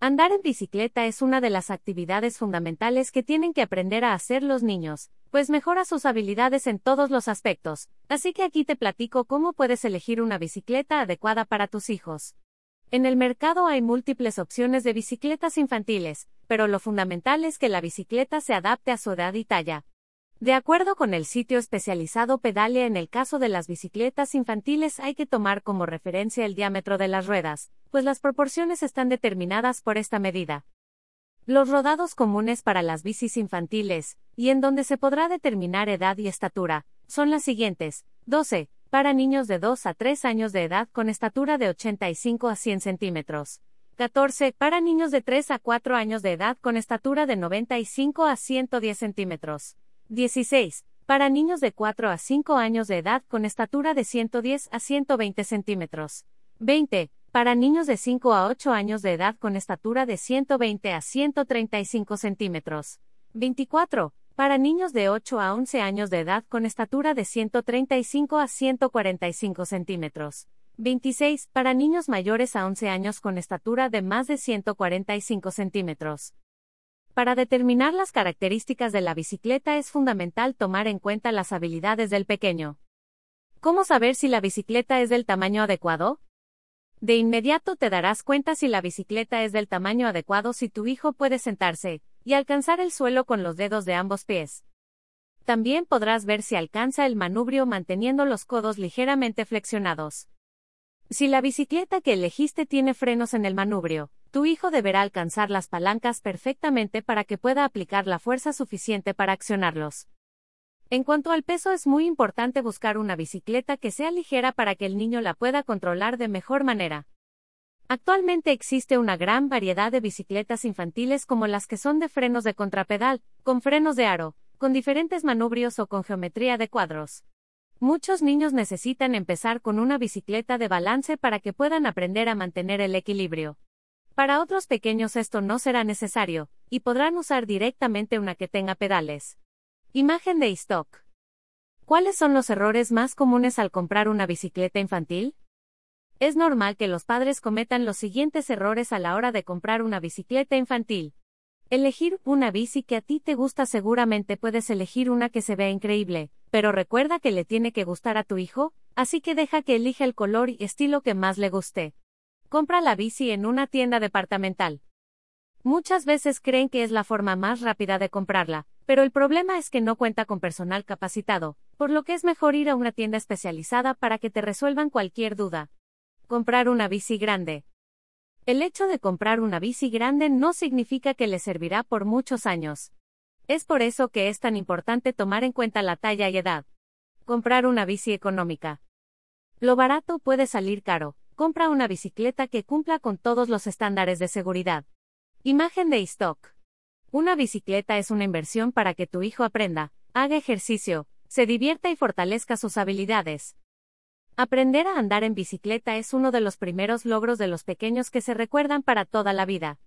Andar en bicicleta es una de las actividades fundamentales que tienen que aprender a hacer los niños, pues mejora sus habilidades en todos los aspectos, así que aquí te platico cómo puedes elegir una bicicleta adecuada para tus hijos. En el mercado hay múltiples opciones de bicicletas infantiles, pero lo fundamental es que la bicicleta se adapte a su edad y talla. De acuerdo con el sitio especializado Pedalia, en el caso de las bicicletas infantiles hay que tomar como referencia el diámetro de las ruedas, pues las proporciones están determinadas por esta medida. Los rodados comunes para las bicis infantiles, y en donde se podrá determinar edad y estatura, son las siguientes. 12. Para niños de 2 a 3 años de edad con estatura de 85 a 100 centímetros. 14. Para niños de 3 a 4 años de edad con estatura de 95 a 110 centímetros. 16. Para niños de 4 a 5 años de edad con estatura de 110 a 120 centímetros. 20. Para niños de 5 a 8 años de edad con estatura de 120 a 135 centímetros. 24. Para niños de 8 a 11 años de edad con estatura de 135 a 145 centímetros. 26. Para niños mayores a 11 años con estatura de más de 145 centímetros. Para determinar las características de la bicicleta es fundamental tomar en cuenta las habilidades del pequeño. ¿Cómo saber si la bicicleta es del tamaño adecuado? De inmediato te darás cuenta si la bicicleta es del tamaño adecuado si tu hijo puede sentarse y alcanzar el suelo con los dedos de ambos pies. También podrás ver si alcanza el manubrio manteniendo los codos ligeramente flexionados. Si la bicicleta que elegiste tiene frenos en el manubrio, tu hijo deberá alcanzar las palancas perfectamente para que pueda aplicar la fuerza suficiente para accionarlos. En cuanto al peso es muy importante buscar una bicicleta que sea ligera para que el niño la pueda controlar de mejor manera. Actualmente existe una gran variedad de bicicletas infantiles como las que son de frenos de contrapedal, con frenos de aro, con diferentes manubrios o con geometría de cuadros. Muchos niños necesitan empezar con una bicicleta de balance para que puedan aprender a mantener el equilibrio. Para otros pequeños esto no será necesario, y podrán usar directamente una que tenga pedales. Imagen de stock. ¿Cuáles son los errores más comunes al comprar una bicicleta infantil? Es normal que los padres cometan los siguientes errores a la hora de comprar una bicicleta infantil. Elegir una bici que a ti te gusta seguramente puedes elegir una que se vea increíble, pero recuerda que le tiene que gustar a tu hijo, así que deja que elija el color y estilo que más le guste. Compra la bici en una tienda departamental. Muchas veces creen que es la forma más rápida de comprarla, pero el problema es que no cuenta con personal capacitado, por lo que es mejor ir a una tienda especializada para que te resuelvan cualquier duda. Comprar una bici grande. El hecho de comprar una bici grande no significa que le servirá por muchos años. Es por eso que es tan importante tomar en cuenta la talla y edad. Comprar una bici económica. Lo barato puede salir caro. Compra una bicicleta que cumpla con todos los estándares de seguridad. Imagen de stock. Una bicicleta es una inversión para que tu hijo aprenda, haga ejercicio, se divierta y fortalezca sus habilidades. Aprender a andar en bicicleta es uno de los primeros logros de los pequeños que se recuerdan para toda la vida.